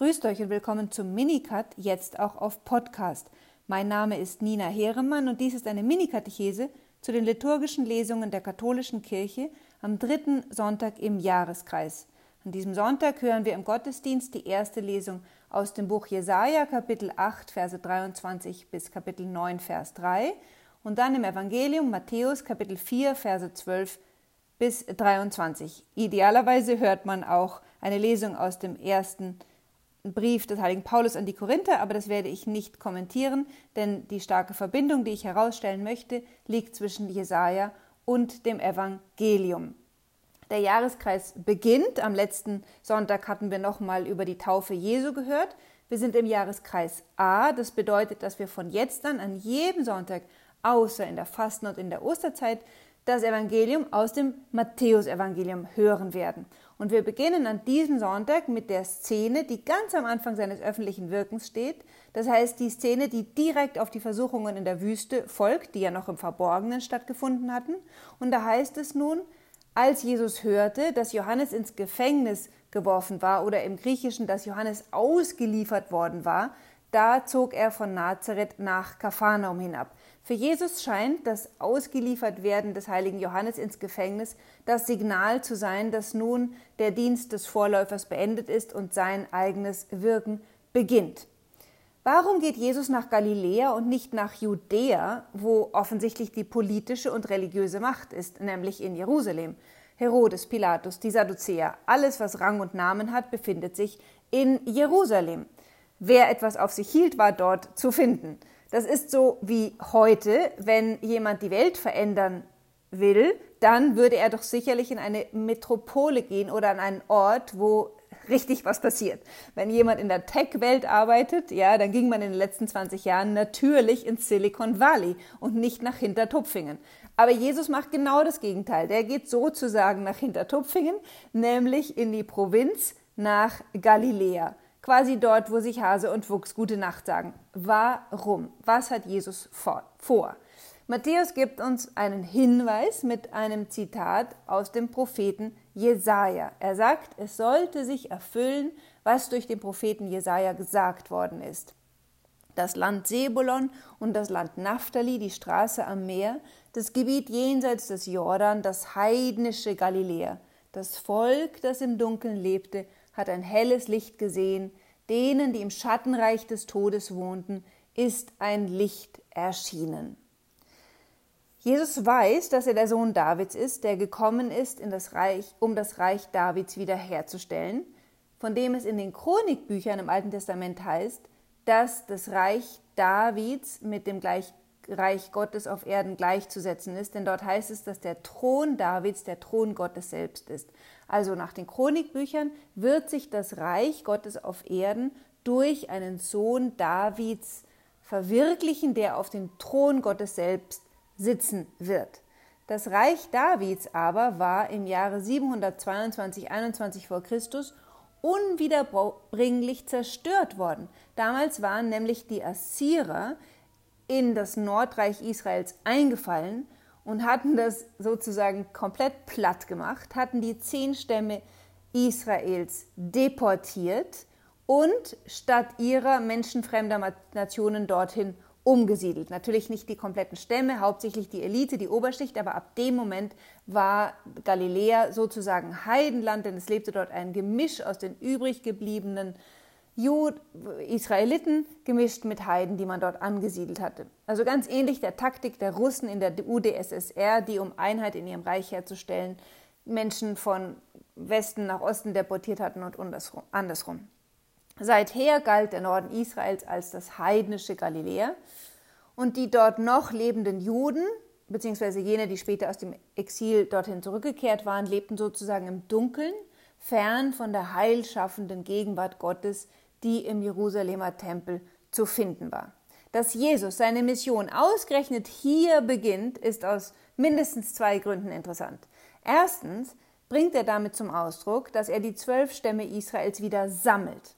Grüßt euch und willkommen zum Minicut, jetzt auch auf Podcast. Mein Name ist Nina Heeremann und dies ist eine Minikatechese zu den liturgischen Lesungen der katholischen Kirche am dritten Sonntag im Jahreskreis. An diesem Sonntag hören wir im Gottesdienst die erste Lesung aus dem Buch Jesaja, Kapitel 8, Verse 23 bis Kapitel 9, Vers 3 und dann im Evangelium Matthäus, Kapitel 4, Verse 12 bis 23. Idealerweise hört man auch eine Lesung aus dem ersten Brief des heiligen Paulus an die Korinther, aber das werde ich nicht kommentieren, denn die starke Verbindung, die ich herausstellen möchte, liegt zwischen Jesaja und dem Evangelium. Der Jahreskreis beginnt. Am letzten Sonntag hatten wir nochmal über die Taufe Jesu gehört. Wir sind im Jahreskreis A. Das bedeutet, dass wir von jetzt an an jedem Sonntag, außer in der Fasten- und in der Osterzeit, das Evangelium aus dem Matthäusevangelium hören werden. Und wir beginnen an diesem Sonntag mit der Szene, die ganz am Anfang seines öffentlichen Wirkens steht. Das heißt, die Szene, die direkt auf die Versuchungen in der Wüste folgt, die ja noch im Verborgenen stattgefunden hatten. Und da heißt es nun, als Jesus hörte, dass Johannes ins Gefängnis geworfen war oder im Griechischen, dass Johannes ausgeliefert worden war, da zog er von Nazareth nach Kapharnaum hinab. Für Jesus scheint das Ausgeliefertwerden des heiligen Johannes ins Gefängnis das Signal zu sein, dass nun der Dienst des Vorläufers beendet ist und sein eigenes Wirken beginnt. Warum geht Jesus nach Galiläa und nicht nach Judäa, wo offensichtlich die politische und religiöse Macht ist, nämlich in Jerusalem? Herodes, Pilatus, die Sadduzäer, alles, was Rang und Namen hat, befindet sich in Jerusalem. Wer etwas auf sich hielt, war dort zu finden. Das ist so wie heute, wenn jemand die Welt verändern will, dann würde er doch sicherlich in eine Metropole gehen oder an einen Ort, wo richtig was passiert. Wenn jemand in der Tech-Welt arbeitet, ja, dann ging man in den letzten 20 Jahren natürlich ins Silicon Valley und nicht nach Hintertupfingen. Aber Jesus macht genau das Gegenteil. Der geht sozusagen nach Hintertupfingen, nämlich in die Provinz nach Galiläa. Quasi dort, wo sich Hase und Wuchs gute Nacht sagen. Warum? Was hat Jesus vor? Matthäus gibt uns einen Hinweis mit einem Zitat aus dem Propheten Jesaja. Er sagt, es sollte sich erfüllen, was durch den Propheten Jesaja gesagt worden ist. Das Land Sebulon und das Land Naphtali, die Straße am Meer, das Gebiet jenseits des Jordan, das heidnische Galiläa. Das Volk, das im Dunkeln lebte, hat ein helles Licht gesehen. Denen, die im Schattenreich des Todes wohnten, ist ein Licht erschienen. Jesus weiß, dass er der Sohn Davids ist, der gekommen ist, in das Reich, um das Reich Davids wiederherzustellen, von dem es in den Chronikbüchern im Alten Testament heißt, dass das Reich Davids mit dem Reich Gottes auf Erden gleichzusetzen ist, denn dort heißt es, dass der Thron Davids der Thron Gottes selbst ist. Also nach den Chronikbüchern wird sich das Reich Gottes auf Erden durch einen Sohn Davids verwirklichen, der auf dem Thron Gottes selbst sitzen wird. Das Reich Davids aber war im Jahre 722-21 vor Christus unwiederbringlich zerstört worden. Damals waren nämlich die Assyrer in das Nordreich Israels eingefallen und hatten das sozusagen komplett platt gemacht, hatten die zehn Stämme Israels deportiert und statt ihrer menschenfremder Nationen dorthin umgesiedelt. Natürlich nicht die kompletten Stämme, hauptsächlich die Elite, die Oberschicht, aber ab dem Moment war Galiläa sozusagen Heidenland, denn es lebte dort ein Gemisch aus den übrig gebliebenen Jud Israeliten gemischt mit Heiden, die man dort angesiedelt hatte. Also ganz ähnlich der Taktik der Russen in der UdSSR, die um Einheit in ihrem Reich herzustellen, Menschen von Westen nach Osten deportiert hatten und andersrum. Seither galt der Norden Israels als das heidnische Galiläa und die dort noch lebenden Juden, beziehungsweise jene, die später aus dem Exil dorthin zurückgekehrt waren, lebten sozusagen im Dunkeln, fern von der heilschaffenden Gegenwart Gottes, die im Jerusalemer Tempel zu finden war. Dass Jesus seine Mission ausgerechnet hier beginnt, ist aus mindestens zwei Gründen interessant. Erstens bringt er damit zum Ausdruck, dass er die zwölf Stämme Israels wieder sammelt.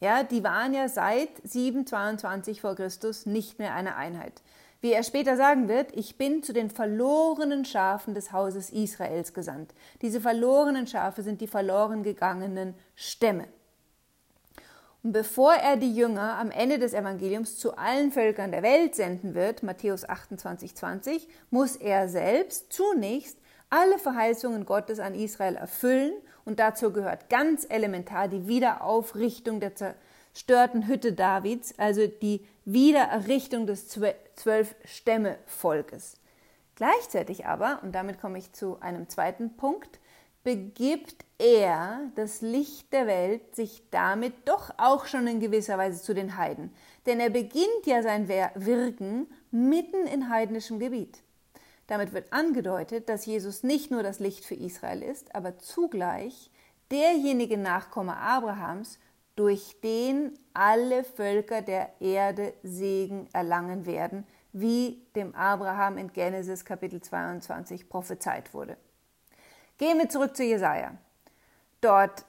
Ja, die waren ja seit 722 vor Christus nicht mehr eine Einheit. Wie er später sagen wird, ich bin zu den verlorenen Schafen des Hauses Israels gesandt. Diese verlorenen Schafe sind die verloren gegangenen Stämme. Und bevor er die Jünger am Ende des Evangeliums zu allen Völkern der Welt senden wird, Matthäus 28, 20, muss er selbst zunächst alle Verheißungen Gottes an Israel erfüllen und dazu gehört ganz elementar die Wiederaufrichtung der zerstörten Hütte Davids, also die Wiedererrichtung des zwölf Stämme-Volkes. Gleichzeitig aber, und damit komme ich zu einem zweiten Punkt, begibt er, das Licht der Welt, sich damit doch auch schon in gewisser Weise zu den Heiden. Denn er beginnt ja sein Wirken mitten in heidnischem Gebiet. Damit wird angedeutet, dass Jesus nicht nur das Licht für Israel ist, aber zugleich derjenige Nachkomme Abrahams, durch den alle Völker der Erde Segen erlangen werden, wie dem Abraham in Genesis Kapitel 22 prophezeit wurde. Gehen wir zurück zu Jesaja. Dort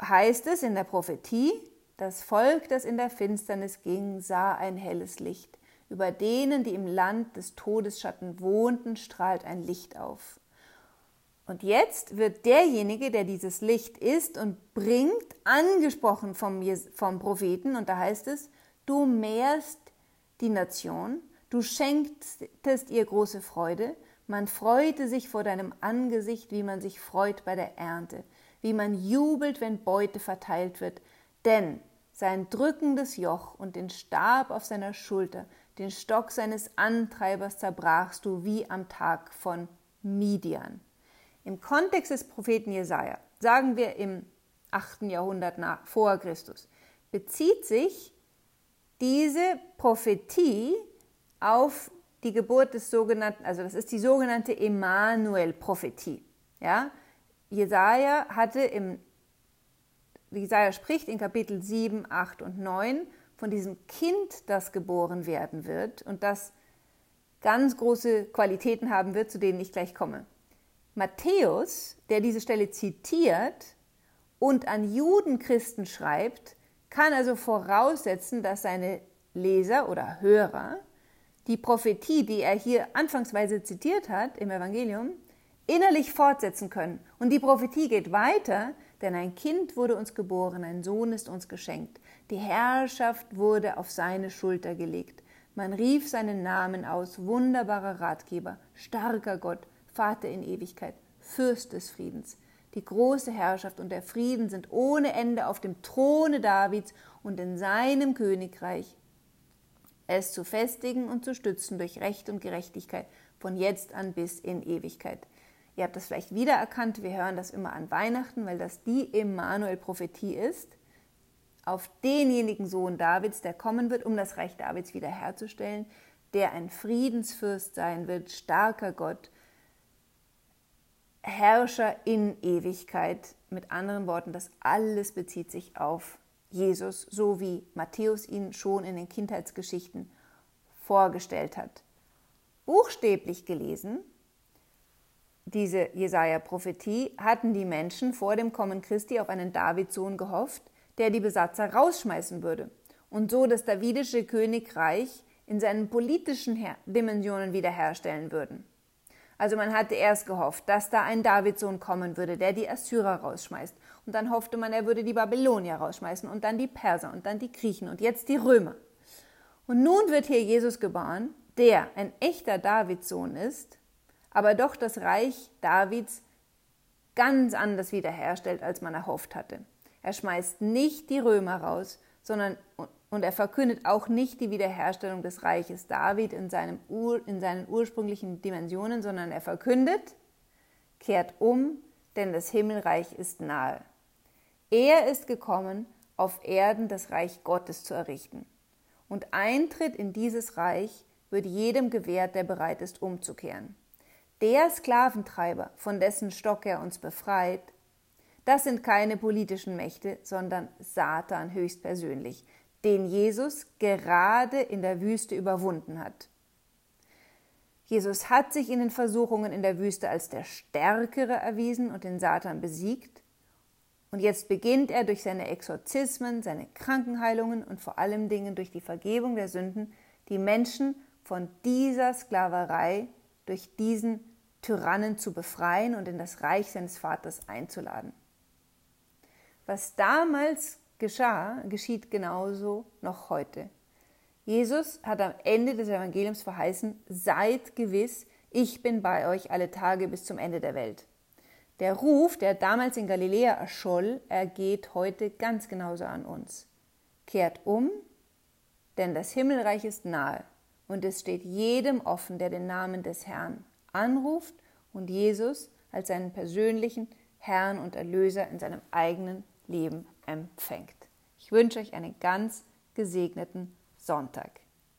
heißt es in der Prophetie, das Volk, das in der Finsternis ging, sah ein helles Licht. Über denen, die im Land des Todesschatten wohnten, strahlt ein Licht auf. Und jetzt wird derjenige, der dieses Licht ist und bringt, angesprochen vom, vom Propheten, und da heißt es, du mehrst die Nation, du schenktest ihr große Freude, man freute sich vor deinem Angesicht, wie man sich freut bei der Ernte, wie man jubelt, wenn Beute verteilt wird, denn sein drückendes Joch und den Stab auf seiner Schulter, den Stock seines Antreibers zerbrachst du wie am Tag von Midian. Im Kontext des Propheten Jesaja, sagen wir im 8. Jahrhundert nach, vor Christus, bezieht sich diese Prophetie auf die Geburt des sogenannten, also das ist die sogenannte Emanuel-Prophetie. Ja? Jesaja hatte im, Jesaja spricht in Kapitel 7, 8 und 9 von diesem Kind, das geboren werden wird und das ganz große Qualitäten haben wird, zu denen ich gleich komme. Matthäus, der diese Stelle zitiert und an Judenchristen schreibt, kann also voraussetzen, dass seine Leser oder Hörer die Prophetie, die er hier anfangsweise zitiert hat im Evangelium, innerlich fortsetzen können. Und die Prophetie geht weiter, denn ein Kind wurde uns geboren, ein Sohn ist uns geschenkt. Die Herrschaft wurde auf seine Schulter gelegt. Man rief seinen Namen aus, wunderbarer Ratgeber, starker Gott, Vater in Ewigkeit, Fürst des Friedens. Die große Herrschaft und der Frieden sind ohne Ende auf dem Throne Davids und in seinem Königreich es zu festigen und zu stützen durch Recht und Gerechtigkeit von jetzt an bis in Ewigkeit. Ihr habt das vielleicht wiedererkannt, wir hören das immer an Weihnachten, weil das die Emanuel-Prophetie ist, auf denjenigen Sohn Davids, der kommen wird, um das Reich Davids wiederherzustellen, der ein Friedensfürst sein wird, starker Gott, Herrscher in Ewigkeit. Mit anderen Worten, das alles bezieht sich auf Jesus, so wie Matthäus ihn schon in den Kindheitsgeschichten vorgestellt hat. Buchstäblich gelesen, diese Jesaja-Prophetie, hatten die Menschen vor dem Kommen Christi auf einen Davidsohn gehofft, der die Besatzer rausschmeißen würde und so das davidische Königreich in seinen politischen Dimensionen wiederherstellen würden. Also man hatte erst gehofft, dass da ein Davidsohn kommen würde, der die Assyrer rausschmeißt. Und dann hoffte man, er würde die Babylonier rausschmeißen und dann die Perser und dann die Griechen und jetzt die Römer. Und nun wird hier Jesus geboren, der ein echter Davidssohn ist, aber doch das Reich Davids ganz anders wiederherstellt, als man erhofft hatte. Er schmeißt nicht die Römer raus, sondern und er verkündet auch nicht die Wiederherstellung des Reiches David in, seinem Ur, in seinen ursprünglichen Dimensionen, sondern er verkündet, kehrt um, denn das Himmelreich ist nahe. Er ist gekommen, auf Erden das Reich Gottes zu errichten. Und Eintritt in dieses Reich wird jedem gewährt, der bereit ist, umzukehren. Der Sklaventreiber, von dessen Stock er uns befreit, das sind keine politischen Mächte, sondern Satan höchstpersönlich, den Jesus gerade in der Wüste überwunden hat. Jesus hat sich in den Versuchungen in der Wüste als der Stärkere erwiesen und den Satan besiegt. Und jetzt beginnt er durch seine Exorzismen, seine Krankenheilungen und vor allem Dingen durch die Vergebung der Sünden, die Menschen von dieser Sklaverei durch diesen Tyrannen zu befreien und in das Reich seines Vaters einzuladen. Was damals geschah, geschieht genauso noch heute. Jesus hat am Ende des Evangeliums verheißen, seid gewiss, ich bin bei euch alle Tage bis zum Ende der Welt. Der Ruf, der damals in Galiläa erscholl, ergeht heute ganz genauso an uns. Kehrt um, denn das Himmelreich ist nahe und es steht jedem offen, der den Namen des Herrn anruft und Jesus als seinen persönlichen Herrn und Erlöser in seinem eigenen Leben empfängt. Ich wünsche euch einen ganz gesegneten Sonntag.